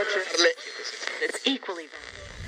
It's equally valid.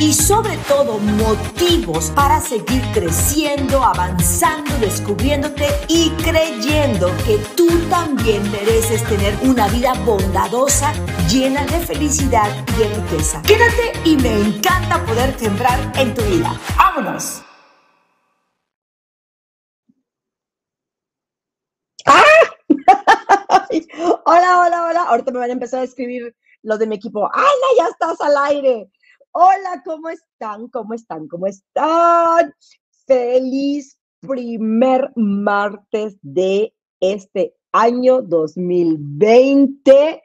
y sobre todo motivos para seguir creciendo, avanzando, descubriéndote y creyendo que tú también mereces tener una vida bondadosa, llena de felicidad y de riqueza. Quédate y me encanta poder sembrar en tu vida. ¡Vámonos! Hola, hola, hola. Ahorita me van a empezar a escribir los de mi equipo. ¡Ana, ya estás al aire! Hola, ¿cómo están? ¿Cómo están? ¿Cómo están? Feliz primer martes de este año 2020.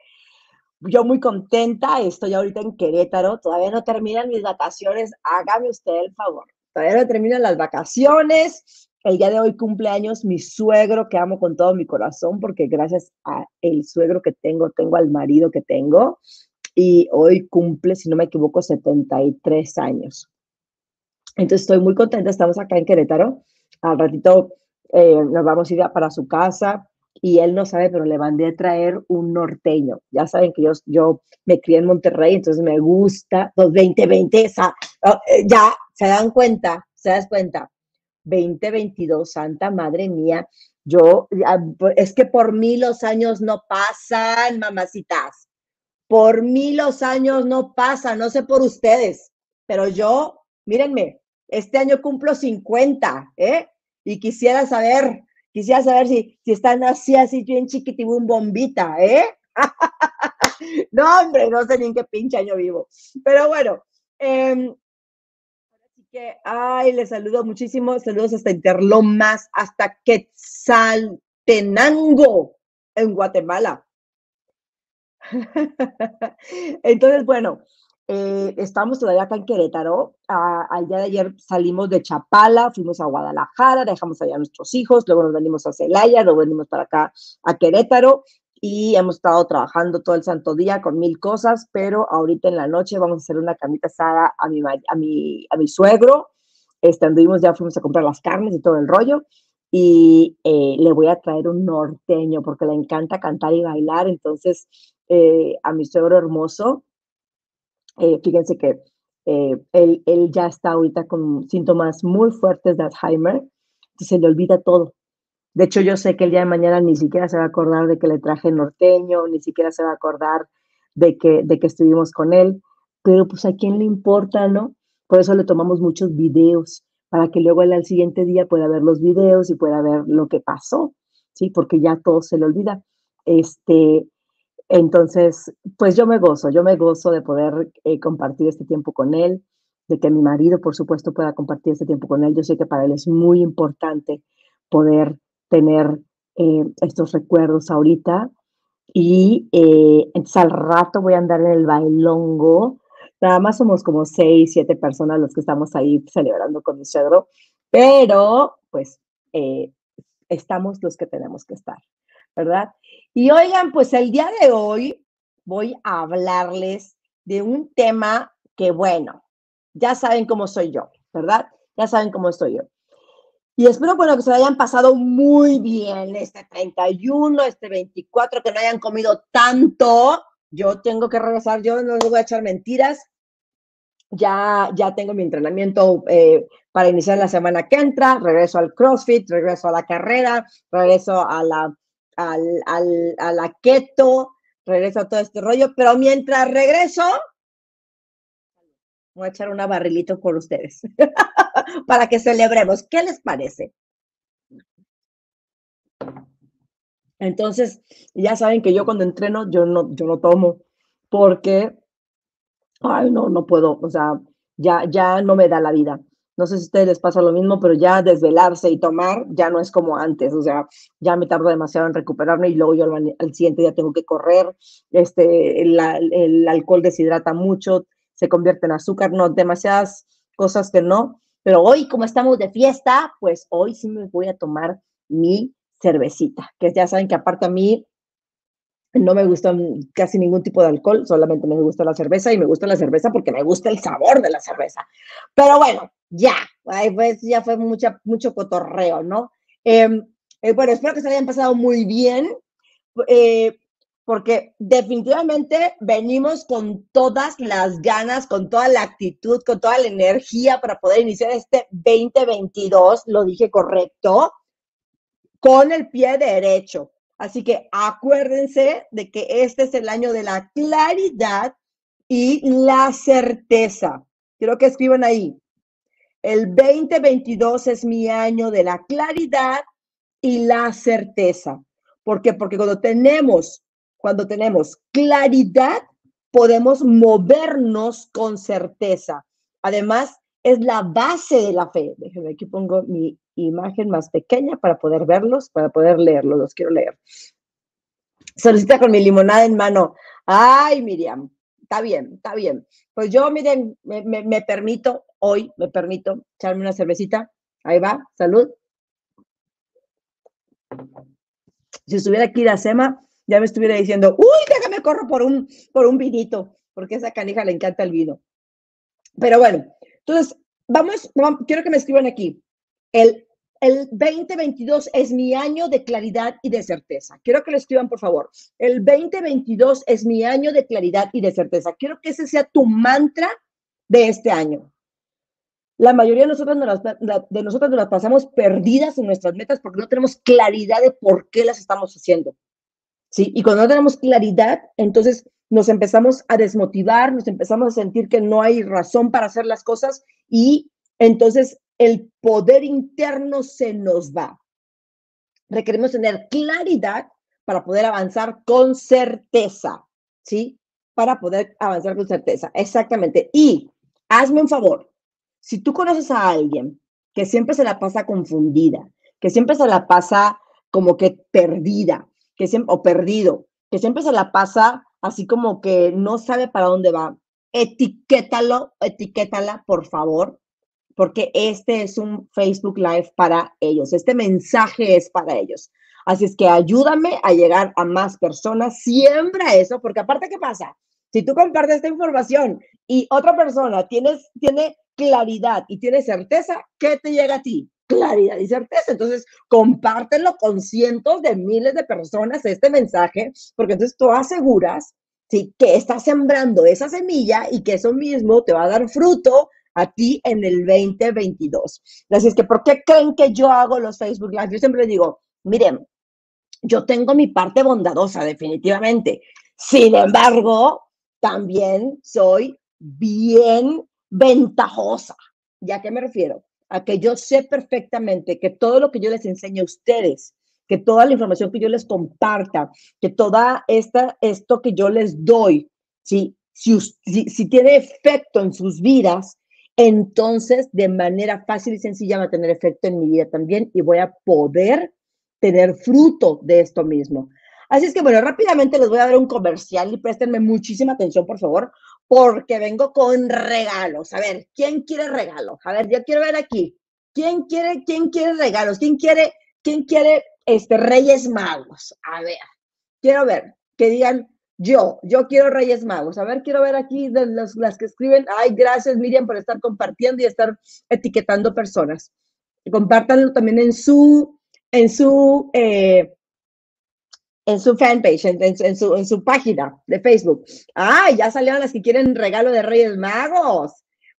Yo muy contenta, estoy ahorita en Querétaro, todavía no terminan mis vacaciones, hágame usted el favor. Todavía no terminan las vacaciones. El día de hoy cumpleaños mi suegro, que amo con todo mi corazón, porque gracias a el suegro que tengo, tengo al marido que tengo y hoy cumple, si no me equivoco, 73 años. Entonces estoy muy contenta, estamos acá en Querétaro. Al ratito eh, nos vamos a ir para su casa y él no sabe, pero le mandé a traer un norteño. Ya saben que yo, yo me crié en Monterrey, entonces me gusta los 2020, esa, oh, eh, ya se dan cuenta, se das cuenta. 2022, Santa Madre mía, yo, es que por mí los años no pasan, mamacitas. Por mí los años no pasan, no sé por ustedes, pero yo, mírenme, este año cumplo 50, ¿eh? Y quisiera saber, quisiera saber si, si están así, así bien chiquitibún bombita, ¿eh? no, hombre, no sé ni en qué pinche año vivo. Pero bueno, eh, que, ay, les saludo muchísimo, saludos hasta Interlomas, hasta Quetzaltenango, en Guatemala. Entonces, bueno, eh, estamos todavía acá en Querétaro. al día de ayer salimos de Chapala, fuimos a Guadalajara, dejamos allá a nuestros hijos, luego nos venimos a Celaya, luego venimos para acá a Querétaro y hemos estado trabajando todo el santo día con mil cosas, pero ahorita en la noche vamos a hacer una camita asada a mi, a mi, a mi suegro. Este, anduvimos, ya fuimos a comprar las carnes y todo el rollo y eh, le voy a traer un norteño porque le encanta cantar y bailar, entonces eh, a mi suegro hermoso. Eh, fíjense que eh, él, él, ya está ahorita con síntomas muy fuertes de Alzheimer, se le olvida todo. De hecho, yo sé que el día de mañana ni siquiera se va a acordar de que le traje norteño, ni siquiera se va a acordar de que, de que estuvimos con él, pero pues a quién le importa, ¿no? Por eso le tomamos muchos videos, para que luego él al siguiente día pueda ver los videos y pueda ver lo que pasó, ¿sí? Porque ya todo se le olvida. Este, entonces, pues yo me gozo, yo me gozo de poder eh, compartir este tiempo con él, de que mi marido, por supuesto, pueda compartir este tiempo con él. Yo sé que para él es muy importante poder tener eh, estos recuerdos ahorita. Y eh, entonces al rato voy a andar en el bailongo. Nada más somos como seis, siete personas los que estamos ahí celebrando con mi suegro, pero pues estamos los que tenemos que estar, ¿verdad? Y oigan, pues el día de hoy voy a hablarles de un tema que, bueno, ya saben cómo soy yo, ¿verdad? Ya saben cómo estoy yo. Y espero, bueno, que se hayan pasado muy bien este 31, este 24, que no hayan comido tanto. Yo tengo que regresar, yo no les voy a echar mentiras. Ya, ya tengo mi entrenamiento eh, para iniciar la semana que entra. Regreso al CrossFit, regreso a la carrera, regreso a la al, al, a la keto, regreso a todo este rollo, pero mientras regreso, voy a echar una barrilito por ustedes para que celebremos. ¿Qué les parece? Entonces, ya saben que yo cuando entreno, yo no, yo no tomo porque, ay, no, no puedo, o sea, ya, ya no me da la vida. No sé si a ustedes les pasa lo mismo, pero ya desvelarse y tomar ya no es como antes. O sea, ya me tardo demasiado en recuperarme y luego yo al, siguiente día tengo que correr. Este, el, el, alcohol deshidrata mucho, se convierte en azúcar, no, demasiadas cosas que no. Pero hoy, como estamos de fiesta, pues hoy sí me voy a tomar mi cervecita, que ya saben que aparte a mí no me gusta casi ningún tipo de alcohol, solamente me gusta la cerveza y me gusta la cerveza porque me gusta el sabor de la cerveza. Pero bueno, ya, pues ya fue mucha, mucho cotorreo, ¿no? Em, eh, bueno, espero que se hayan pasado muy bien, eh, porque definitivamente venimos con todas las ganas, con toda la actitud, con toda la energía para poder iniciar este 2022, lo dije correcto, con el pie derecho Así que acuérdense de que este es el año de la claridad y la certeza. Quiero que escriban ahí. El 2022 es mi año de la claridad y la certeza. ¿Por qué? Porque cuando tenemos, cuando tenemos claridad, podemos movernos con certeza. Además, es la base de la fe. Déjenme, aquí pongo mi imagen más pequeña para poder verlos, para poder leerlos, los quiero leer. Solicita con mi limonada en mano. Ay, Miriam, está bien, está bien. Pues yo, miren, me, permito, hoy me permito echarme una cervecita. Ahí va, salud. Si estuviera aquí la Sema, ya me estuviera diciendo, uy, déjame corro por un, por un vinito, porque a esa canija le encanta el vino. Pero bueno, entonces, vamos, quiero que me escriban aquí. El, el 2022 es mi año de claridad y de certeza. Quiero que lo escriban, por favor. El 2022 es mi año de claridad y de certeza. Quiero que ese sea tu mantra de este año. La mayoría de nosotros, nos las, de nosotros nos las pasamos perdidas en nuestras metas porque no tenemos claridad de por qué las estamos haciendo. ¿Sí? Y cuando no tenemos claridad, entonces nos empezamos a desmotivar, nos empezamos a sentir que no hay razón para hacer las cosas y entonces el poder interno se nos va. Requerimos tener claridad para poder avanzar con certeza, ¿sí? Para poder avanzar con certeza, exactamente. Y hazme un favor, si tú conoces a alguien que siempre se la pasa confundida, que siempre se la pasa como que perdida, que siempre, o perdido, que siempre se la pasa así como que no sabe para dónde va, etiquétalo, etiquétala, por favor, porque este es un Facebook Live para ellos. Este mensaje es para ellos. Así es que ayúdame a llegar a más personas. Siembra eso, porque aparte, ¿qué pasa? Si tú compartes esta información y otra persona tienes, tiene claridad y tiene certeza, ¿qué te llega a ti? claridad y certeza. Entonces, compártelo con cientos de miles de personas este mensaje, porque entonces tú aseguras ¿sí? que estás sembrando esa semilla y que eso mismo te va a dar fruto a ti en el 2022. Así es que, ¿por qué creen que yo hago los Facebook Live? Yo siempre digo, miren, yo tengo mi parte bondadosa, definitivamente. Sin embargo, también soy bien ventajosa. ¿Ya qué me refiero? a que yo sé perfectamente que todo lo que yo les enseño a ustedes, que toda la información que yo les comparta, que toda esta, esto que yo les doy, ¿sí? si, si, tiene efecto en sus vidas, entonces de manera fácil y sencilla va a tener efecto en mi vida también y voy a poder tener fruto de esto mismo. Así es que bueno, rápidamente les voy a dar un comercial y préstenme muchísima atención, por favor, porque vengo con regalos. A ver, ¿quién quiere regalos? A ver, yo quiero ver aquí. ¿Quién quiere, quién quiere regalos? ¿Quién quiere, quién quiere este, Reyes Magos? A ver, quiero ver, que digan yo, yo quiero Reyes Magos. A ver, quiero ver aquí de las, que escriben. Ay, gracias Miriam por estar compartiendo y estar etiquetando personas. Compártanlo también en su, en su, eh, en su fanpage, en, su, en su página de Facebook. ¡Ay, ya salieron las que quieren regalo de Reyes Magos!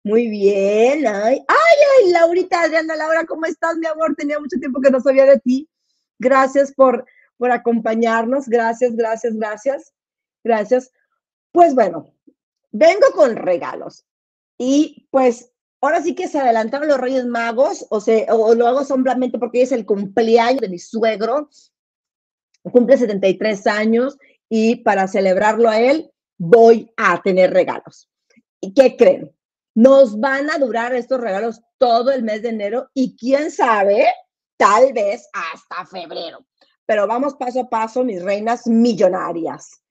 Muy bien. Ay, ay, ay, Laurita, Adriana, Laura, ¿cómo estás, mi amor? Tenía mucho tiempo que no sabía de ti. Gracias por, por acompañarnos. Gracias, gracias, gracias. Gracias. Pues bueno, vengo con regalos. Y pues ahora sí que se adelantaron los Reyes Magos, o, sea, o lo hago solamente porque es el cumpleaños de mi suegro cumple 73 años y para celebrarlo a él voy a tener regalos. ¿Y qué creen? Nos van a durar estos regalos todo el mes de enero y quién sabe, tal vez hasta febrero. Pero vamos paso a paso, mis reinas millonarias.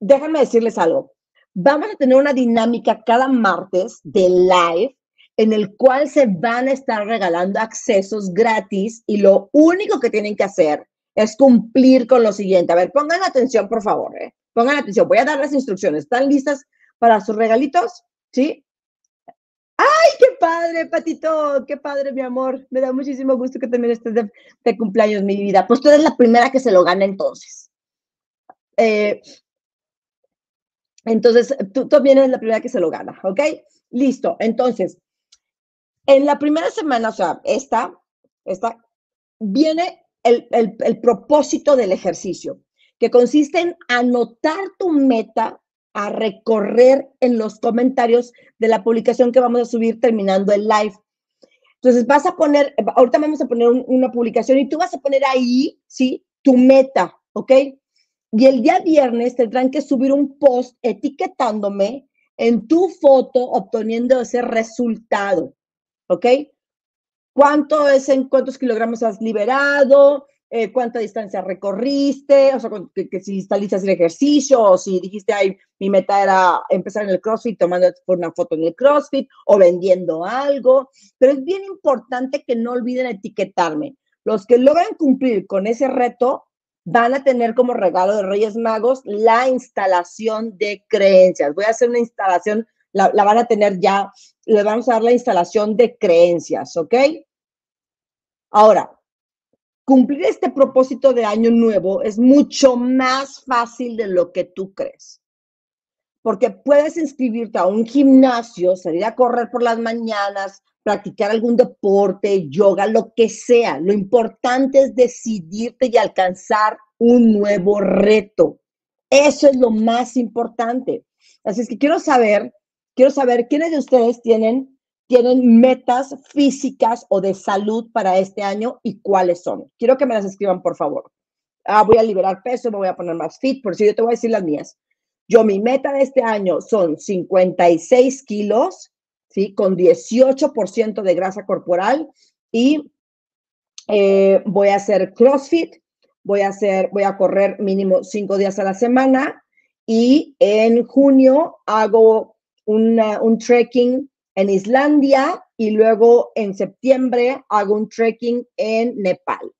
Déjenme decirles algo. Vamos a tener una dinámica cada martes de live en el cual se van a estar regalando accesos gratis y lo único que tienen que hacer es cumplir con lo siguiente. A ver, pongan atención, por favor. ¿eh? Pongan atención. Voy a dar las instrucciones. ¿Están listas para sus regalitos? ¿Sí? ¡Ay, qué padre, Patito! ¡Qué padre, mi amor! Me da muchísimo gusto que también estés de, cumpleaños, mi vida. Pues tú eres la primera que se lo gana entonces. Eh, entonces, tú también eres la primera que se lo gana, ¿ok? Listo. Entonces, en la primera semana, o sea, esta, esta, viene el, el propósito del ejercicio, que consiste en anotar tu meta a recorrer en los comentarios de la publicación que vamos a subir terminando el live. Entonces vas a poner, ahorita vamos a poner una publicación y tú vas a poner ahí, ¿sí? Tu meta, ¿ok? Y el día viernes tendrán que subir un post etiquetándome en tu foto obteniendo ese resultado, ¿ok? ¿Cuánto es en cuántos kilogramos has liberado? Eh, cuánta distancia recorriste, o sea, que, si saliste hacer ejercicio, o si dijiste, ay, mi meta era empezar en el CrossFit tomando una foto en el CrossFit o vendiendo algo. Pero es bien importante que no olviden etiquetarme. Los que logran cumplir con ese reto van a tener como regalo de Reyes Magos la instalación de creencias. Voy a hacer una instalación, la, la van a tener ya, les vamos a dar la instalación de creencias, ¿ok? Ahora, cumplir este propósito de año nuevo es mucho más fácil de lo que tú crees. Porque puedes inscribirte a un gimnasio, salir a correr por las mañanas, practicar algún deporte, yoga, lo que sea. Lo importante es decidirte y alcanzar un nuevo reto. Eso es lo más importante. Así es que quiero saber, quiero saber quiénes de ustedes tienen tienen metas físicas o de salud para este año y cuáles son. Quiero que me las escriban, por favor. Ah, voy a liberar peso, me voy a poner más fit, por si yo te voy a decir las mías. Yo, mi meta de este año son 56 kilos, ¿sí? Con 18% de grasa corporal y eh, voy a hacer CrossFit, voy a hacer, voy a correr mínimo cinco días a la semana y en junio hago un trekking en Islandia y luego en septiembre hago un trekking en Nepal.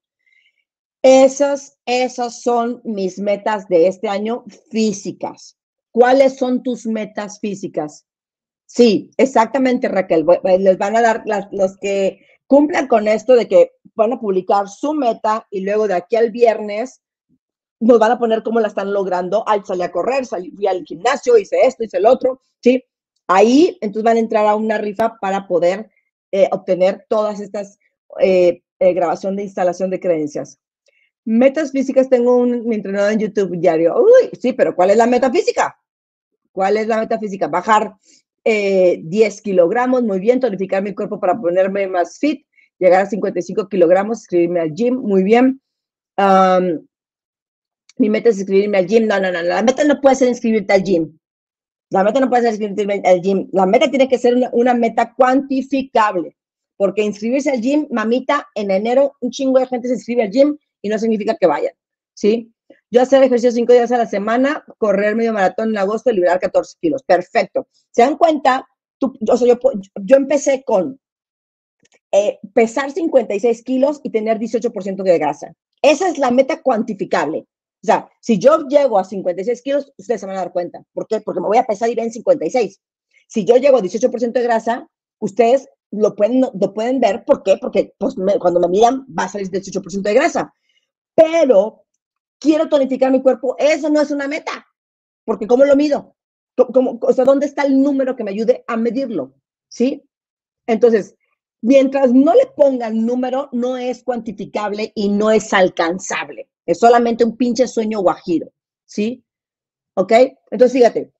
Esas, esas son mis metas de este año físicas. ¿Cuáles son tus metas físicas? Sí, exactamente, Raquel. Les van a dar los que cumplan con esto de que van a publicar su meta y luego de aquí al viernes nos van a poner cómo la están logrando. Ay, salí a correr, salí, fui al gimnasio, hice esto, hice el otro, ¿sí? Ahí entonces van a entrar a una rifa para poder eh, obtener todas estas eh, eh, grabación de instalación de creencias. Metas físicas, tengo un, mi entrenador en YouTube diario. Uy, sí, pero ¿cuál es la meta física? ¿Cuál es la meta física? Bajar 10 kilogramos, muy bien, tonificar mi cuerpo para ponerme más fit, llegar a 55 kilogramos, inscribirme al gym, muy bien. mi meta es inscribirme al gym. No, no, no, la meta no puede ser inscribirte al gym. La meta no puede ser inscribirse al gym. La meta tiene que ser una, meta cuantificable. Porque inscribirse al gym, mamita, en enero un chingo de gente se inscribe al gym y no significa que vayan. ¿Sí? Yo hacer ejercicio cinco días a la semana, correr medio maratón en agosto y liberar 14 kilos. Perfecto. ¿Se dan cuenta? Yo, empecé con eh, pesar 56 kilos y tener 18% de grasa. Esa es la meta cuantificable. O sea, si yo llego a 56 kilos, ustedes se van a dar cuenta. ¿Por qué? Porque me voy a pesar y ven 56. Si yo llego a 18% de grasa, ustedes lo pueden, lo pueden ver. ¿Por qué? Porque pues, cuando me miran va a salir 18% de grasa. Pero quiero tonificar mi cuerpo. Eso no es una meta. Porque ¿cómo lo mido? ¿Cómo, o sea, ¿dónde está el número que me ayude a medirlo? ¿Sí? Entonces, mientras no le pongan número, no es cuantificable y no es alcanzable. Es solamente un pinche sueño guajiro, ¿sí? ¿Ok? Entonces, fíjate,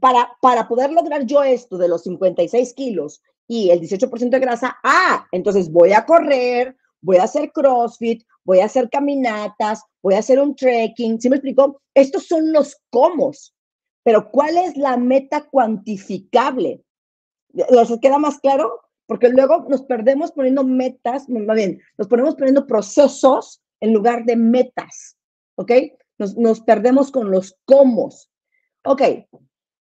para, para poder lograr yo esto de los 56 kilos y el 18% de grasa, ah, entonces voy a correr, voy a hacer CrossFit, voy a hacer caminatas, voy a hacer un trekking, ¿sí me explico? Estos son los cómo, pero ¿cuál es la meta cuantificable? ¿Les queda más claro? Porque luego nos perdemos poniendo metas, más bien, nos ponemos poniendo procesos en lugar de metas, ¿ok? Nos, nos perdemos con los cómo. Ok,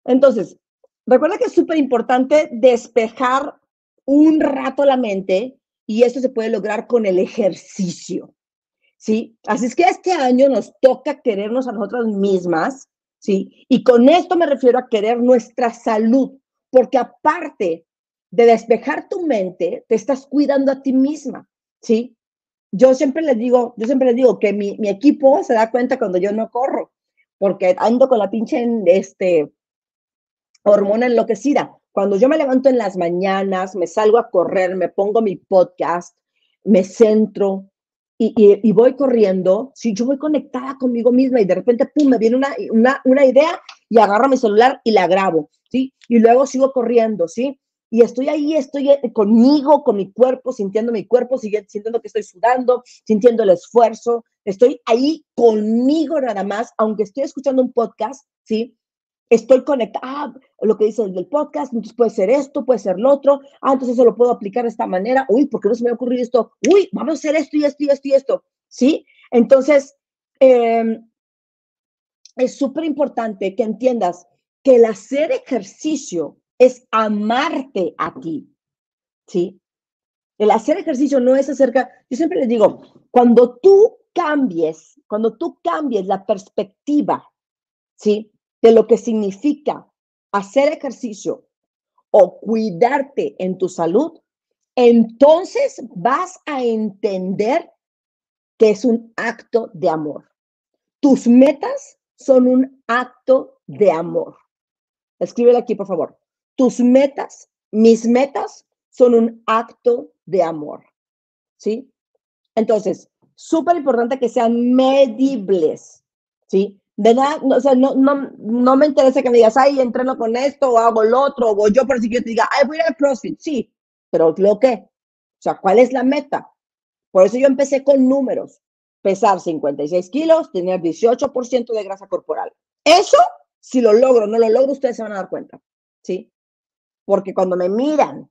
entonces, recuerda que es súper importante despejar un rato la mente y eso se puede lograr con el ejercicio, ¿sí? Así es que este año nos toca querernos a nosotras mismas, ¿sí? Y con esto me refiero a querer nuestra salud, porque aparte de despejar tu mente, te estás cuidando a ti misma, ¿sí? Yo siempre les digo, yo siempre les digo que mi, mi equipo se da cuenta cuando yo no corro, porque ando con la pinche este, hormona enloquecida. Cuando yo me levanto en las mañanas, me salgo a correr, me pongo mi podcast, me centro y, y, voy corriendo, si yo voy conectada conmigo misma y de repente, pum, me viene una, una, una idea y agarro mi celular y la grabo, ¿sí? Y luego sigo corriendo, ¿sí? Y estoy ahí, estoy eh, conmigo, con mi cuerpo, sintiendo mi cuerpo, sintiendo que estoy sudando, sintiendo el esfuerzo, estoy ahí conmigo nada más, aunque estoy escuchando un podcast, ¿sí? Estoy conectada, ah, lo que dice el del podcast, entonces puede ser esto, puede ser lo otro, ah, entonces eso lo puedo aplicar de esta manera, uy, ¿por qué no se me ha ocurrido esto? Uy, vamos a hacer esto y esto y esto y esto, ¿sí? Entonces, em, es súper importante que entiendas que el hacer ejercicio es amarte a ti, ¿sí? El hacer ejercicio no es acerca, yo siempre les digo, cuando tú cambies, cuando tú cambies la perspectiva, ¿sí? De lo que significa hacer ejercicio o cuidarte en tu salud, entonces vas a entender que es un acto de amor. Tus metas son un acto de amor. Escríbele aquí, por favor. Tus metas, mis metas, son un acto de amor. ¿Sí? Entonces, súper importante que sean medibles. ¿Sí? De nada, o sea, no, no, no, me interesa que me digas, ay, entreno con esto, o hago lo otro, o yo por si yo te diga, ay, voy al CrossFit. Sí, pero ¿lo qué? O sea, ¿cuál es la meta? Por eso yo empecé con números. Pesar 56 kilos, tener 18% de grasa corporal. Eso, si lo logro, no lo logro, ustedes se van a dar cuenta. ¿Sí? Porque cuando me miran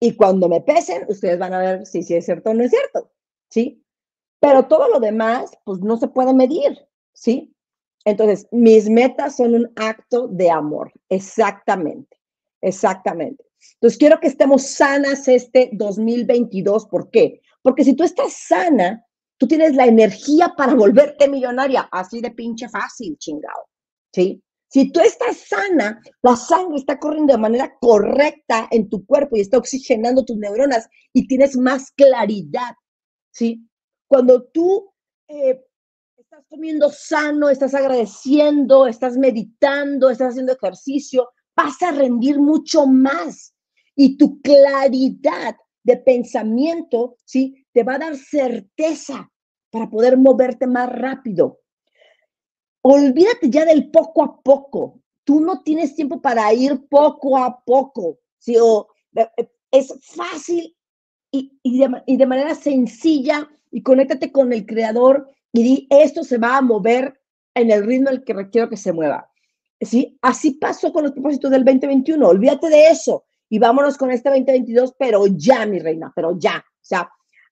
y cuando me pesen, ustedes van a ver si, si es cierto o no es cierto, ¿sí? Pero todo lo demás, pues no se puede medir, ¿sí? Entonces, mis metas son un acto de amor, exactamente, exactamente. Entonces, quiero que estemos sanas este 2022, ¿por qué? Porque si tú estás sana, tú tienes la energía para volverte millonaria, así de pinche fácil, chingado, ¿sí? Si tú estás sana, la sangre está corriendo de manera correcta en tu cuerpo y está oxigenando tus neuronas y tienes más claridad, ¿sí? Cuando tú eh, estás comiendo sano, estás agradeciendo, estás meditando, estás haciendo ejercicio, vas a rendir mucho más y tu claridad de pensamiento, ¿sí? Te va a dar certeza para poder moverte más rápido olvídate ya del poco a poco. Tú no tienes tiempo para ir poco a poco. ¿sí? O, eh, eh, es fácil y, de, manera sencilla y conéctate con el creador y di, esto se va a mover en el ritmo el que requiero que se mueva. ¿Sí? Así pasó con los propósitos del 2021. Olvídate de eso y vámonos con este 2022, pero ya, mi reina, pero ya. O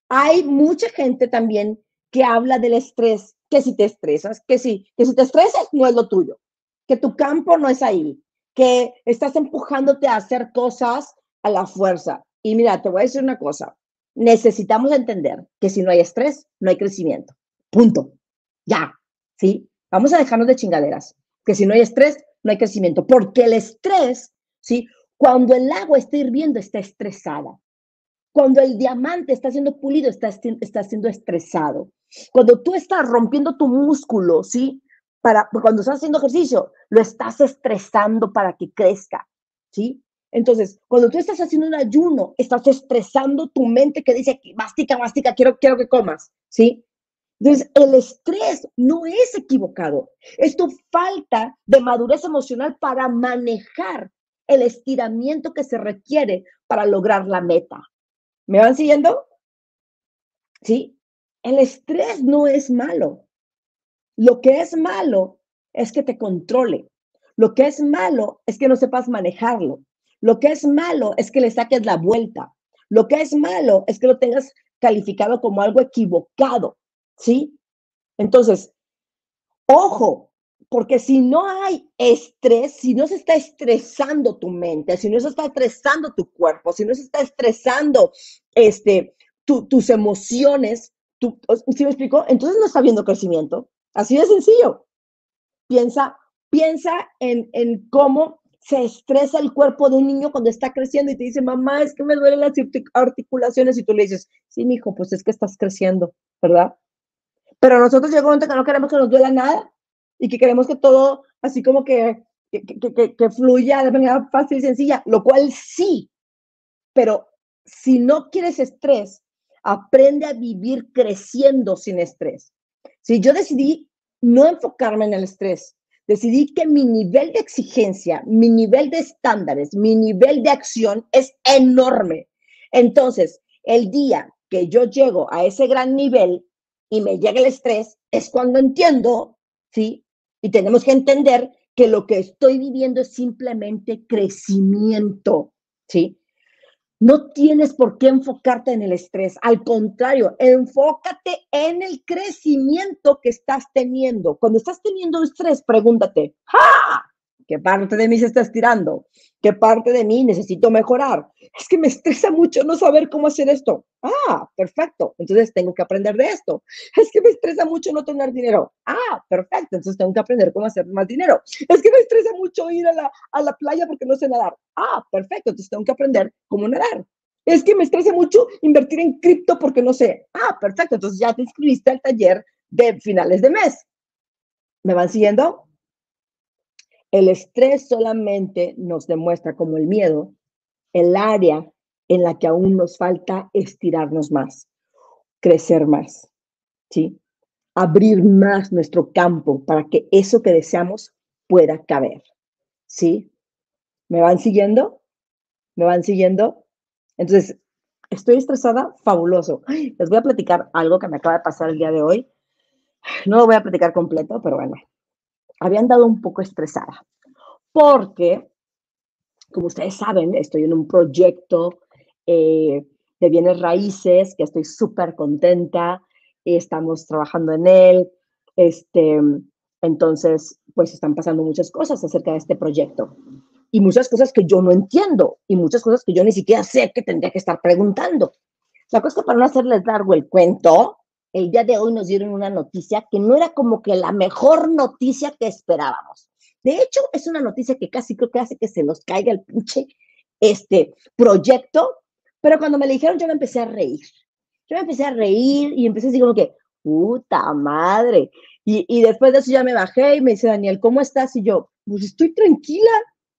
hay mucha gente también que habla del estrés que si te estresas, que si, que si te estresas no es lo tuyo, que tu campo no es ahí, que estás empujándote a hacer cosas a la fuerza. Y mira, te voy a decir una cosa, necesitamos entender que si no hay estrés, no hay crecimiento. Punto. Ya, ¿sí? Vamos a dejarnos de chingaderas, que si no hay estrés, no hay crecimiento, porque el estrés, ¿sí? Cuando el agua está hirviendo, está estresada. Cuando el diamante está siendo pulido, está, está siendo estresado. Cuando tú estás rompiendo tu músculo, ¿sí? Para, cuando estás haciendo ejercicio, lo estás estresando para que crezca, ¿sí? Entonces, cuando tú estás haciendo un ayuno, estás estresando tu mente que dice, mastica, mastica, quiero, quiero que comas, ¿sí? Entonces, el estrés no es equivocado. Es tu falta de madurez emocional para manejar el estiramiento que se requiere para lograr la meta. ¿Me van siguiendo? ¿Sí? El estrés no es malo. Lo que es malo es que te controle. Lo que es malo es que no sepas manejarlo. Lo que es malo es que le saques la vuelta. Lo que es malo es que lo tengas calificado como algo equivocado, ¿sí? Entonces, ojo, porque si no hay estrés, si no se está estresando tu mente, si no se está estresando tu cuerpo, si no se está estresando este, tus emociones, tu, ¿sí me explico? Entonces no está habiendo crecimiento. Así de sencillo. Piensa, piensa en, en cómo se estresa el cuerpo de un niño cuando está creciendo y te dice, mamá, es que me duelen las articulaciones y tú le dices, sí, mi hijo, pues es que estás creciendo, ¿verdad? Pero nosotros llegamos a un momento que no queremos que nos duela nada y que queremos que todo así como que, que, que, que fluya de manera fácil y sencilla, lo cual sí, pero si no quieres estrés, aprende a vivir creciendo sin estrés. Si yo decidí no enfocarme en el estrés, decidí que mi nivel de exigencia, mi nivel de estándares, mi nivel de acción es enorme. Entonces, el día que yo llego a ese gran nivel y me llega el estrés, es cuando entiendo, ¿sí? Y tenemos que entender que lo que estoy viviendo es simplemente crecimiento, ¿sí? No tienes por qué enfocarte en el estrés. Al contrario, enfócate en el crecimiento que estás teniendo. Cuando estás teniendo estrés, pregúntate. ¿Qué parte de mí se está estirando? ¿Qué parte de mí necesito mejorar? Es que me estresa mucho no saber cómo hacer esto. Ah, perfecto. Entonces tengo que aprender de esto. Es que me estresa mucho no tener dinero. Ah, perfecto. Entonces tengo que aprender cómo hacer más dinero. Es que me estresa mucho ir a la, a la playa porque no sé nadar. Ah, perfecto. Entonces tengo que aprender cómo nadar. Es que me estresa mucho invertir en cripto porque no sé. Ah, perfecto. Entonces ya te inscribiste al taller de finales de mes. ¿Me van siguiendo? El estrés solamente nos demuestra como el miedo el área en la que aún nos falta estirarnos más, crecer más, ¿sí? Abrir más nuestro campo para que eso que deseamos pueda caber, ¿sí? ¿Me van siguiendo? ¿Me van siguiendo? Entonces, estoy estresada, fabuloso. Les voy a platicar algo que me acaba de pasar el día de hoy. No lo voy a platicar completo, pero bueno, había andado un poco estresada porque, como ustedes saben, estoy en un proyecto eh, de bienes raíces que estoy súper contenta, estamos trabajando en él, este, entonces, pues están pasando muchas cosas acerca de este proyecto y muchas cosas que yo no entiendo y muchas cosas que yo ni siquiera sé que tendría que estar preguntando. La cosa es que para no hacerles largo el cuento, el día de hoy nos dieron una noticia que no era como que la mejor noticia que esperábamos. De hecho, es una noticia que casi creo que hace que se nos caiga el pinche este proyecto, pero cuando me le dijeron yo me empecé a reír. Yo me empecé a reír y empecé así como que, puta madre. Y, y después de eso ya me bajé y me dice, Daniel, ¿cómo estás? Y yo, pues estoy tranquila,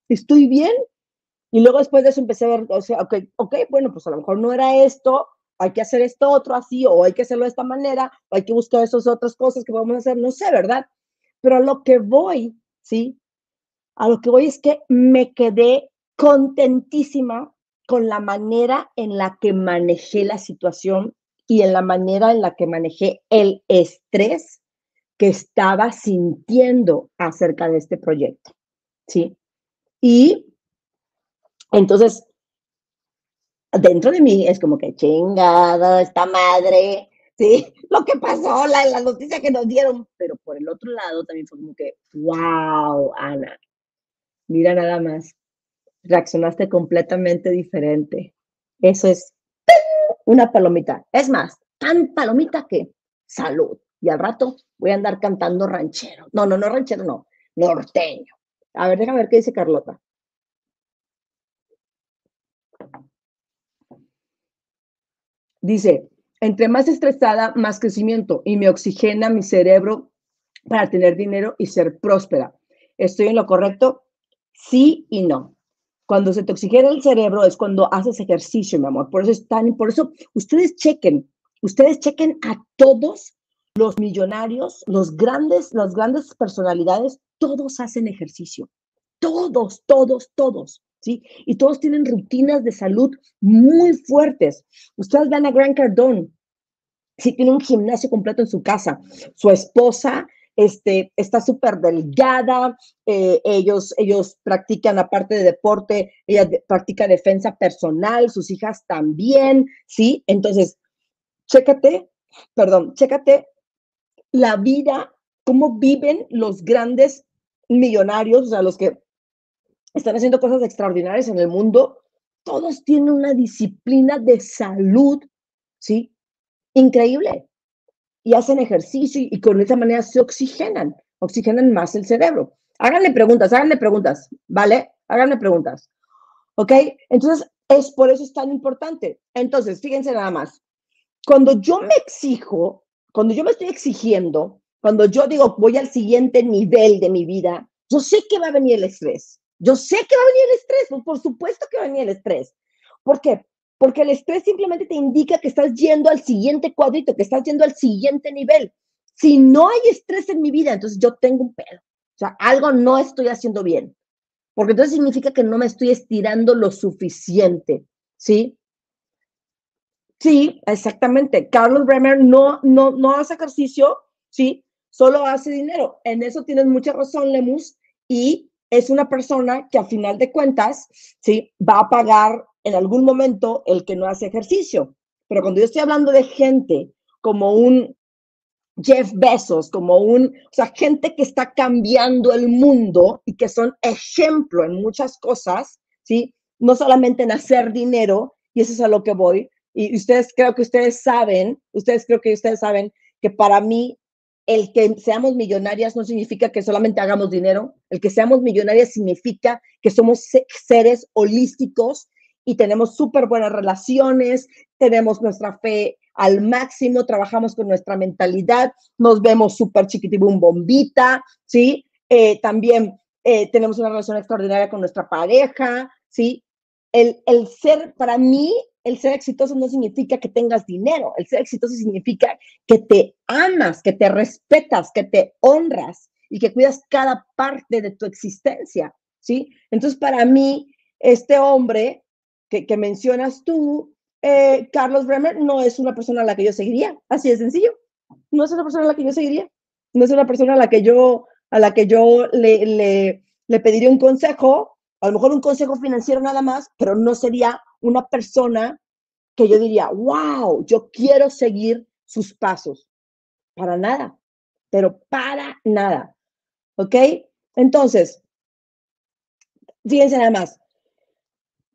estoy bien. Y luego después de eso empecé a ver, o sea, ok, ok, bueno, pues a lo mejor no era esto, hay que hacer esto otro así, o hay que hacerlo de esta manera, o hay que buscar esas otras cosas que a hacer, no sé, ¿verdad? Pero a lo que voy, ¿sí? A lo que voy es que me quedé contentísima con la manera en la que manejé la situación y en la manera en la que manejé el estrés que estaba sintiendo acerca de este proyecto, ¿sí? Y entonces dentro de mí es como que chingada esta madre, ¿sí? Lo que pasó, la, la noticia que nos dieron, pero por el otro lado también fue como que, wow, Ana, mira nada más, reaccionaste completamente diferente. Eso es una palomita. Es más, tan palomita que salud. Y al rato voy a andar cantando ranchero. No, no, no ranchero, no, norteño. A ver, déjame ver qué dice Carlota. Dice, entre más estresada, más crecimiento y me oxigena mi cerebro para tener dinero y ser próspera. ¿Estoy en lo correcto? Sí y no. Cuando se te oxigena el cerebro es cuando haces ejercicio, mi amor. Por eso están, por eso ustedes chequen, ustedes chequen a todos los millonarios, los grandes, las grandes personalidades, todos hacen ejercicio. Todos, todos, todos. Y todos tienen rutinas de salud muy fuertes. Ustedes van a Gran Cardone, sí tiene un gimnasio completo en su casa. Su esposa este, está súper delgada, eh, ellos, ellos practican, aparte de deporte, ella practica defensa personal, sus hijas también, ¿sí? Entonces, chécate, perdón, chécate la vida, cómo viven los grandes millonarios, o sea, los que están haciendo cosas extraordinarias en el mundo, todos tienen una disciplina de salud, ¿sí? Increíble. Y hacen ejercicio y, con esa manera se oxigenan, oxigenan más el cerebro. Háganle preguntas, háganle preguntas, ¿vale? Háganle preguntas. ¿Ok? Entonces, es por eso es tan importante. Entonces, fíjense nada más. Cuando yo me exijo, cuando yo me estoy exigiendo, cuando yo digo voy al siguiente nivel de mi vida, yo sé que va a venir el estrés. Yo sé que va a venir el estrés, pues por supuesto que va a venir el estrés. ¿Por qué? Porque el estrés simplemente te indica que estás yendo al siguiente cuadrito, que estás yendo al siguiente nivel. Si no hay estrés en mi vida, entonces yo tengo un pedo. O sea, algo no estoy haciendo bien. Porque entonces significa que no me estoy estirando lo suficiente. ¿Sí? Sí, exactamente. Carlos Bremer no, no, no hace ejercicio, ¿sí? Solo hace dinero. En eso tienes mucha razón, Lemus. Y es una persona que a final de cuentas, ¿sí? Va a pagar en algún momento el que no hace ejercicio. Pero cuando yo estoy hablando de gente como un Jeff Bezos, como un, o sea, gente que está cambiando el mundo y que son ejemplo en muchas cosas, ¿sí? No solamente en hacer dinero, y eso es a lo que voy. Y ustedes creo que ustedes saben, ustedes creo que ustedes saben que para mí el que seamos millonarias no significa que solamente hagamos dinero. El que seamos millonarias significa que somos seres holísticos y tenemos súper buenas relaciones, tenemos nuestra fe al máximo, trabajamos con nuestra mentalidad, nos vemos súper chiquitibum bombita, ¿sí? Eh, también eh, tenemos una relación extraordinaria con nuestra pareja, ¿sí? El, el ser, para mí, el ser exitoso no significa que tengas dinero, el ser exitoso significa que te amas, que te respetas, que te honras y que cuidas cada parte de tu existencia, ¿sí? Entonces, para mí, este hombre que, mencionas tú, eh, Carlos Bremer, no es una persona a la que yo seguiría, así de sencillo. No es una persona a la que yo seguiría, no es una persona a la que yo, a la que yo le, le, le pediría un consejo, a lo mejor un consejo financiero nada más, pero no sería una persona que yo diría, wow, yo quiero seguir sus pasos. Para nada, pero para nada. ¿Ok? Entonces, fíjense nada más.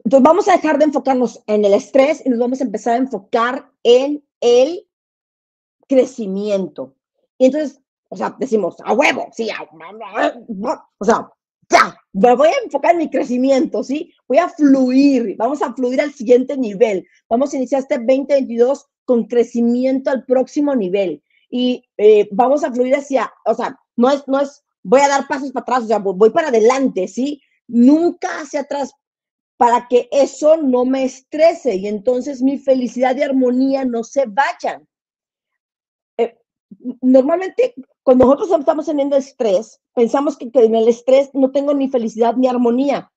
Entonces vamos a dejar de enfocarnos en el estrés y nos vamos a empezar a enfocar en el crecimiento. Y entonces, o sea, decimos, a huevo, sí, o sea, ya, me voy a enfocar en mi crecimiento, ¿sí? Voy a fluir, vamos a fluir al siguiente nivel. Vamos a iniciar este 2022 con crecimiento al próximo nivel. Y eh, vamos a fluir hacia, o sea, no es, no es, voy a dar pasos para atrás, o sea, voy para adelante, ¿sí? Nunca hacia atrás para que eso no me estrese y entonces mi felicidad y armonía no se vayan. Eh, normalmente cuando nosotros estamos teniendo estrés, pensamos que, en el estrés no tengo ni felicidad ni armonía.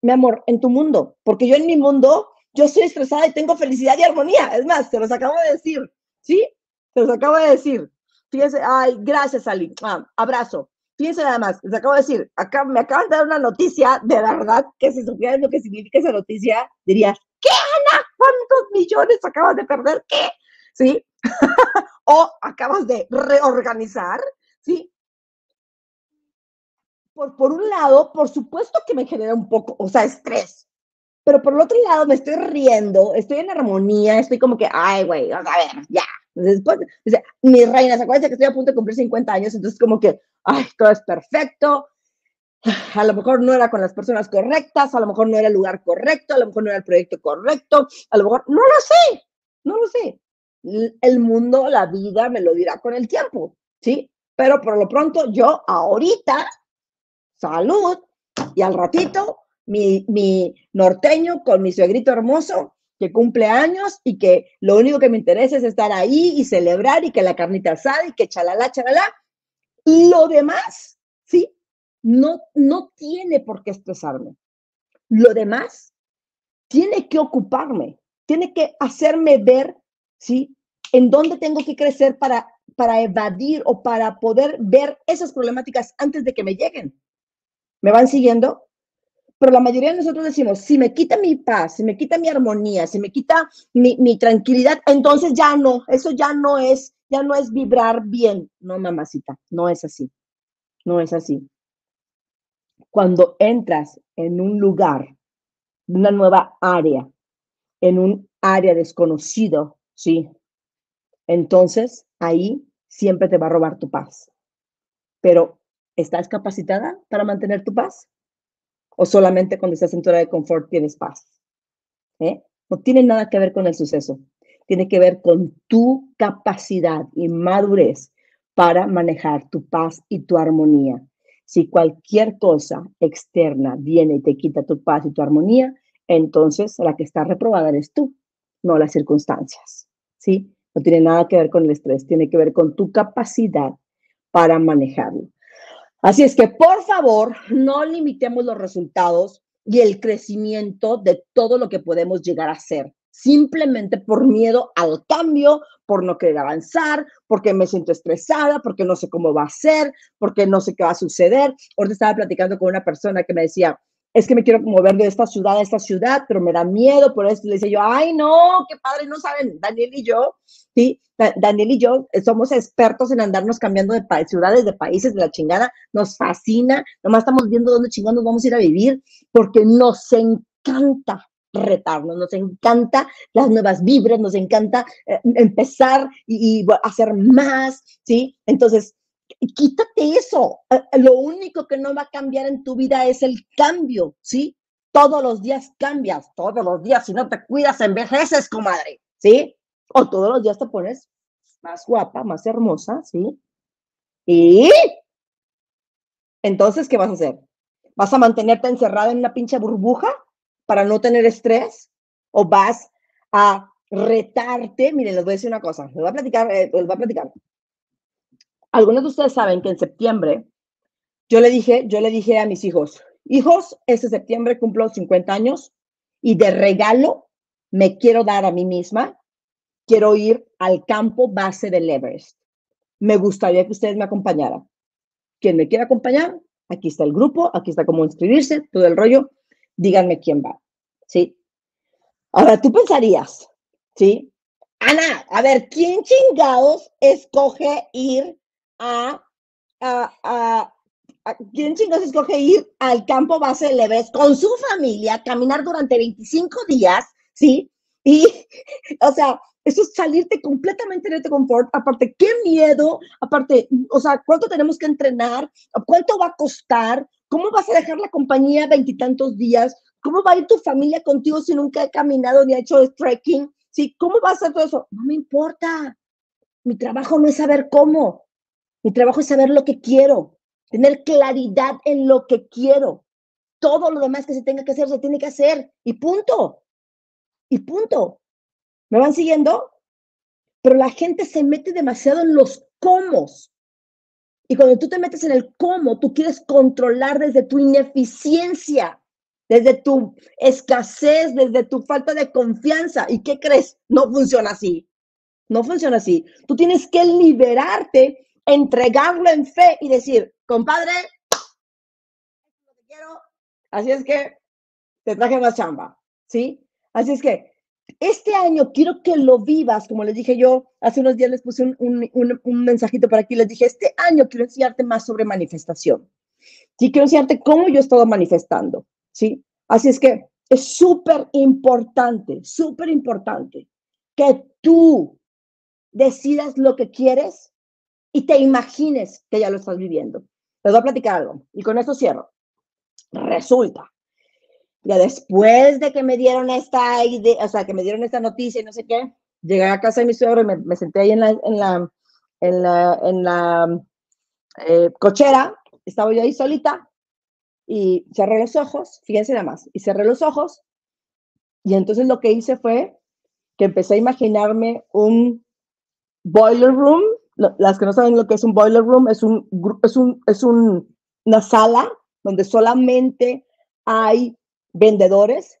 Mi amor, en tu mundo, porque yo en mi mundo, yo estoy estresada y tengo felicidad y armonía. Es más, te los acabo de decir, ¿sí? Te los acabo de decir. Fíjense, ay, gracias, Ali. Ah, abrazo. Fíjense nada más, les acabo de decir, acá, me acaban de dar una noticia, de verdad, que si supieran lo que significa esa noticia, dirías, ¿qué, Ana? ¿Cuántos millones acabas de perder? ¿Qué? ¿Sí? o acabas de reorganizar, ¿sí? Por, por un lado, por supuesto que me genera un poco, o sea, estrés, pero por el otro lado me estoy riendo, estoy en armonía, estoy como que, ay, güey, a ver, ya. Después, mis reinas, acuérdense que estoy a punto de cumplir 50 años, entonces como que, ay, todo es perfecto, a lo mejor no era con las personas correctas, a lo mejor no era el lugar correcto, a lo mejor no era el proyecto correcto, a lo mejor, no lo sé, no lo sé el mundo, la vida me lo dirá con el tiempo, ¿sí? Pero por lo pronto yo ahorita, salud, y al ratito, mi, mi norteño con mi suegrito hermoso que cumple años y que lo único que me interesa es estar ahí y celebrar y que la carnita asada y que chalala, chalala. Lo demás, ¿sí? No, no tiene por qué estresarme. Lo demás tiene que ocuparme, tiene que hacerme ver ¿sí? En dónde tengo que crecer para para evadir o para poder ver esas problemáticas antes de que me lleguen. ¿Me van siguiendo? Pero la mayoría de nosotros decimos, si me quita mi paz, si me quita mi armonía, si me quita mi, tranquilidad, entonces ya no, eso ya no es, ya no es vibrar bien. No, mamacita, no es así. No es así. Cuando entras en un lugar, una nueva área, en un área desconocido, ¿sí? Entonces ahí siempre te va a robar tu paz. Pero, ¿estás capacitada para mantener tu paz? ¿O solamente cuando estás en tu área de confort tienes paz? ¿Eh? No tiene nada que ver con el suceso. Tiene que ver con tu capacidad y madurez para manejar tu paz y tu armonía. Si cualquier cosa externa viene y te quita tu paz y tu armonía, entonces la que está reprobada eres tú, no las circunstancias. ¿Sí? No tiene nada que ver con el estrés, tiene que ver con tu capacidad para manejarlo. Así es que, por favor, no limitemos los resultados y el crecimiento de todo lo que podemos llegar a ser, simplemente por miedo al cambio, por no querer avanzar, porque me siento estresada, porque no sé cómo va a ser, porque no sé qué va a suceder. Ahorita estaba platicando con una persona que me decía, es que me quiero mover de esta ciudad a esta ciudad, pero me da miedo, por eso le decía yo, ay, no, qué padre, no saben, Daniel y yo, sí, Daniel y yo eh, somos expertos en andarnos cambiando de ciudades, de países, de la chingada, nos fascina, nomás estamos viendo dónde chingados vamos a ir a vivir, porque nos encanta retarnos, nos encanta las nuevas vibras, nos encanta eh, empezar y, y hacer más, ¿sí? Entonces, quítate eso. Eh, lo único que no va a cambiar en tu vida es el cambio, ¿sí? Todos los días cambias, todos los días. Si no te cuidas, envejeces, comadre, ¿sí? O todos los días te pones más guapa, más hermosa, ¿sí? Y entonces, ¿qué vas a hacer? ¿Vas a mantenerte encerrada en una pinche burbuja para no tener estrés? ¿O vas a retarte? Miren, les voy a decir una cosa, les voy a platicar, eh, les voy a platicar algunos de ustedes saben que en septiembre yo le dije, yo le dije a mis hijos, hijos, este septiembre cumplo 50 años y de regalo me quiero dar a mí misma, quiero ir al campo base del Everest. Me gustaría que ustedes me acompañaran. Quien me quiera acompañar, aquí está el grupo, aquí está cómo inscribirse, todo el rollo. Díganme quién va. ¿Sí? Ahora tú pensarías, ¿sí? Ana, a ver, ¿quién chingados escoge ir a, a, a, ¿quién chingos escoge ir al campo base Leves con su familia, caminar durante 25 días, ¿sí? Y, o sea, eso es salirte completamente de tu confort. Aparte, qué miedo. Aparte, o sea, ¿cuánto tenemos que entrenar? ¿Cuánto va a costar? ¿Cómo vas a dejar la compañía veintitantos días? ¿Cómo va a ir tu familia contigo si nunca he caminado ni he hecho trekking? ¿Sí? ¿Cómo va a ser todo eso? No me importa. Mi trabajo no es saber cómo. Mi trabajo es saber lo que quiero, tener claridad en lo que quiero. Todo lo demás que se tenga que hacer, se tiene que hacer. Y punto. Y punto. ¿Me van siguiendo? Pero la gente se mete demasiado en los cómo. Y cuando tú te metes en el cómo, tú quieres controlar desde tu ineficiencia, desde tu escasez, desde tu falta de confianza. ¿Y qué crees? No funciona así. No funciona así. Tú tienes que liberarte entregarlo en fe y decir, compadre, lo quiero, así es que te traje más chamba, ¿sí? Así es que este año quiero que lo vivas, como les dije yo, hace unos días les puse un, un, un, mensajito por aquí, les dije, este año quiero enseñarte más sobre manifestación, ¿sí? Quiero enseñarte cómo yo he estado manifestando, ¿sí? Así es que es súper importante, súper importante que tú decidas lo que quieres y te imagines que ya lo estás viviendo. Les voy a platicar algo y con esto cierro. Resulta, ya después de que me dieron esta idea, o sea, que me dieron esta noticia y no sé qué, llegué a casa de mi suegro y me, senté ahí en la, en la, en la, en la eh, cochera, estaba yo ahí solita y cerré los ojos, fíjense nada más, y cerré los ojos y entonces lo que hice fue que empecé a imaginarme un boiler room las que no saben lo que es un boiler room, es, un, es, un, es una sala donde solamente hay vendedores,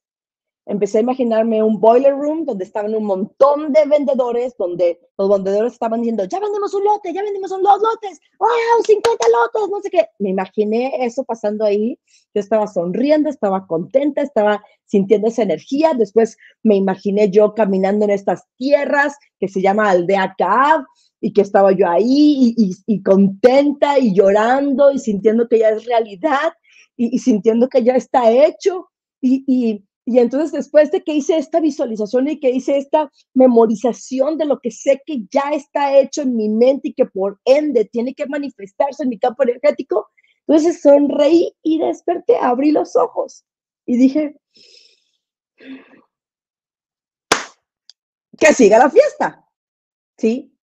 empecé a imaginarme un boiler room donde estaban un montón de vendedores, donde los vendedores estaban diciendo, ya vendemos un lote, ya vendemos un dos lotes, wow, 50 lotes, no sé qué. Me imaginé eso pasando ahí. Yo estaba sonriendo, estaba contenta, estaba sintiendo esa energía. Después me imaginé yo caminando en estas tierras que se llama Aldea Cab y que estaba yo ahí y, contenta y llorando y sintiendo que ya es realidad y, sintiendo que ya está hecho. y y entonces después de que hice esta visualización y que hice esta memorización de lo que sé que ya está hecho en mi mente y que por ende tiene que manifestarse en mi campo energético, entonces sonreí y desperté, abrí los ojos y dije, que siga la fiesta, ¿sí?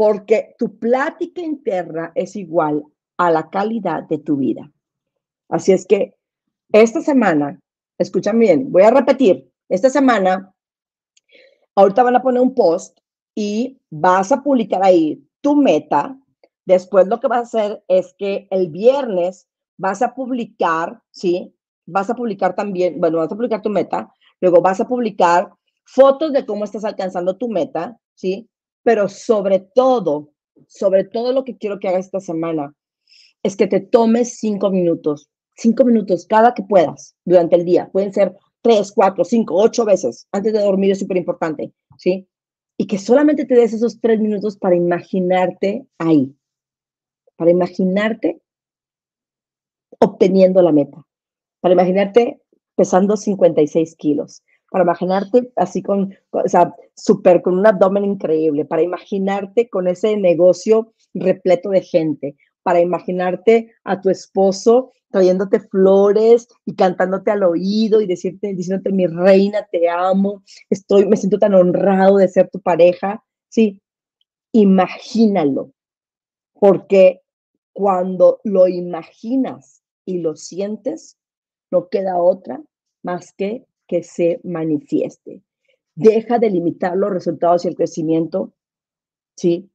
Porque tu plática interna es igual a la calidad de tu vida. Así es que esta semana escuchan bien, voy a repetir, esta semana, ahorita van a poner un post y vas a publicar ahí tu meta. Después lo que vas a hacer es que el viernes vas a publicar, ¿sí? Vas a publicar también, bueno, vas a publicar tu meta, luego vas a publicar fotos de cómo estás alcanzando tu meta, ¿sí? Pero sobre todo, sobre todo lo que quiero que hagas esta semana es que te tomes cinco minutos cinco minutos cada que puedas durante el día. Pueden ser tres, cuatro, cinco, ocho veces antes de dormir es súper importante, ¿sí? Y que solamente te des esos tres minutos para imaginarte ahí, para imaginarte obteniendo la meta, para imaginarte pesando 56 kilos, para imaginarte así con, o sea, con un abdomen increíble, para imaginarte con ese negocio repleto de gente, para imaginarte a tu esposo trayéndote flores y cantándote al oído y decirte, diciéndote, mi reina, te amo, estoy, me siento tan honrado de ser tu pareja. Sí, imagínalo, porque cuando lo imaginas y lo sientes, no queda otra más que que se manifieste. Deja de limitar los resultados y el crecimiento, ¿sí?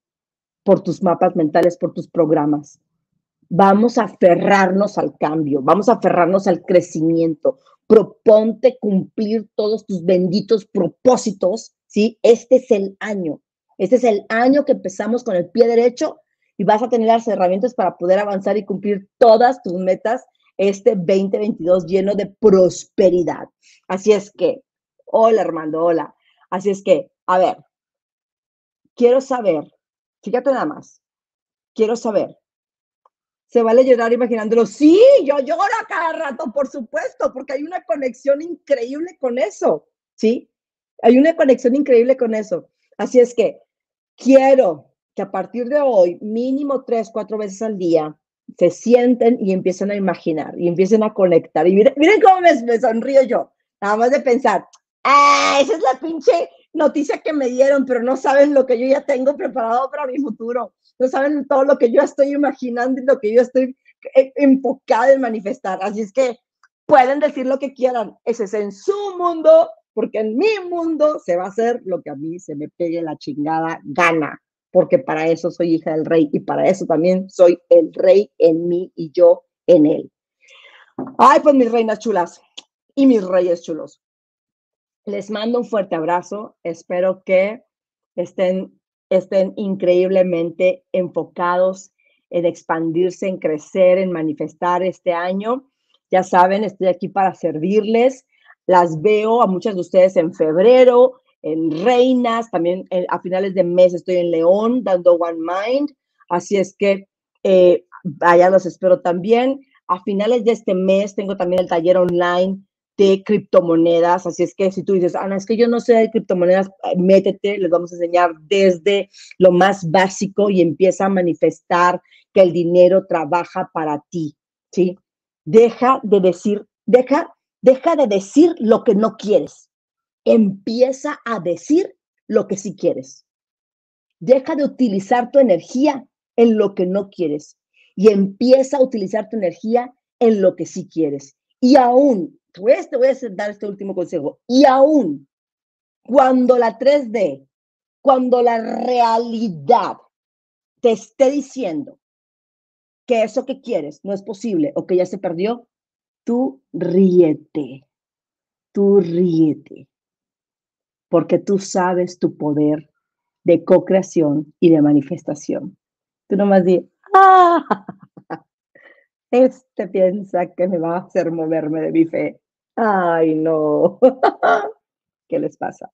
Por tus mapas mentales, por tus programas vamos a aferrarnos al cambio, vamos a aferrarnos al crecimiento. Proponte cumplir todos tus benditos propósitos, ¿sí? Este es el año. Este es el año que empezamos con el pie derecho y vas a tener las herramientas para poder avanzar y cumplir todas tus metas este 2022 lleno de prosperidad. Así es que, hola Armando, hola. Así es que, a ver, quiero saber, fíjate nada más, quiero saber se vale llorar imaginándolo. Sí, yo lloro cada rato, por supuesto, porque hay una conexión increíble con eso, ¿sí? Hay una conexión increíble con eso. Así es que quiero que a partir de hoy, mínimo tres, cuatro veces al día, se sienten y empiecen a imaginar y empiecen a conectar. Y miren, miren cómo me, me sonrío yo, nada más de pensar, ah, esa es la pinche noticia que me dieron, pero no saben lo que yo ya tengo preparado para mi futuro. No saben todo lo que yo estoy imaginando y lo que yo estoy eh, enfocada en manifestar. Así es que pueden decir lo que quieran. Ese es en su mundo, porque en mi mundo se va a hacer lo que a mí se me pegue la chingada gana, porque para eso soy hija del rey y para eso también soy el rey en mí y yo en él. Ay, pues mis reinas chulas y mis reyes chulos. Les mando un fuerte abrazo. Espero que estén, estén increíblemente enfocados en expandirse, en crecer, en manifestar este año. Ya saben, estoy aquí para servirles. Las veo a muchas de ustedes en febrero, en Reinas, también eh, a finales de mes estoy en León dando One Mind. Así es que eh, allá los espero también. A finales de este mes tengo también el taller online de criptomonedas. Así es que si tú dices, Ana, es que yo no sé de criptomonedas, eh, métete, les vamos a enseñar desde lo más básico y empieza a manifestar que el dinero trabaja para ti, ¿sí? Deja de decir, deja, deja de decir lo que no quieres. Empieza a decir lo que sí quieres. Deja de utilizar tu energía en lo que no quieres y empieza a utilizar tu energía en lo que sí quieres. Y aún pues te voy a dar este último consejo. Y aún cuando la 3D, cuando la realidad te esté diciendo que eso que quieres no es posible o que ya se perdió, tú ríete. tú ríete, porque tú sabes tu poder de co-creación y de manifestación. Tú nomás di, ¡ah! Este piensa que me va a hacer moverme de mi fe. Ay, no. ¿Qué les pasa?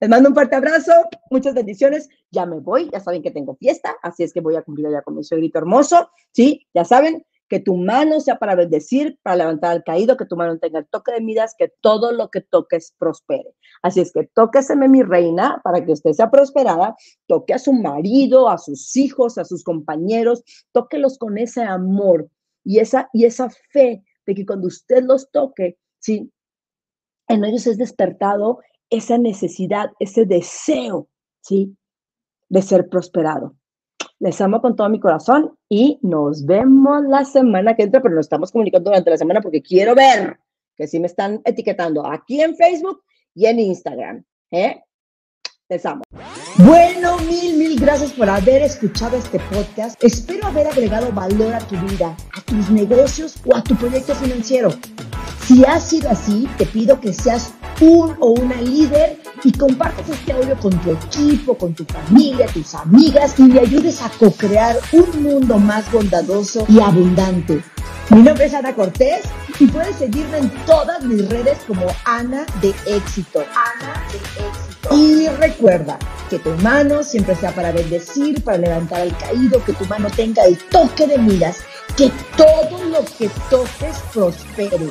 Les mando un fuerte abrazo, muchas bendiciones. Ya me voy, ya saben que tengo fiesta, así es que voy a cumplir ya con mi suegrito hermoso. Sí, ya saben, que tu mano sea para bendecir, para levantar al caído, que tu mano tenga el toque de midas, que todo lo que toques prospere. Así es que tóqueseme mi reina para que usted sea prosperada, toque a su marido, a sus hijos, a sus compañeros, tóquelos con ese amor y esa, y esa fe de que cuando usted los toque, ¿sí? En ellos es despertado esa necesidad, ese deseo, ¿sí? De ser prosperado. Les amo con todo mi corazón y nos vemos la semana que entra, pero nos estamos comunicando durante la semana porque quiero ver que sí me están etiquetando aquí en Facebook y en Instagram. ¿eh? Les amo. Bueno, mil, mil gracias por haber escuchado este podcast. Espero haber agregado valor a tu vida, a tus negocios o a tu proyecto financiero. Si ha sido así, te pido que seas un o una líder y compartas este audio con tu equipo, con tu familia, tus amigas y le ayudes a co-crear un mundo más bondadoso y abundante. Mi nombre es Ana Cortés y puedes seguirme en todas mis redes como Ana de Éxito. Ana de Éxito. Y recuerda que tu mano siempre sea para bendecir, para levantar al caído, que tu mano tenga el toque de miras, que todo lo que toques prospere.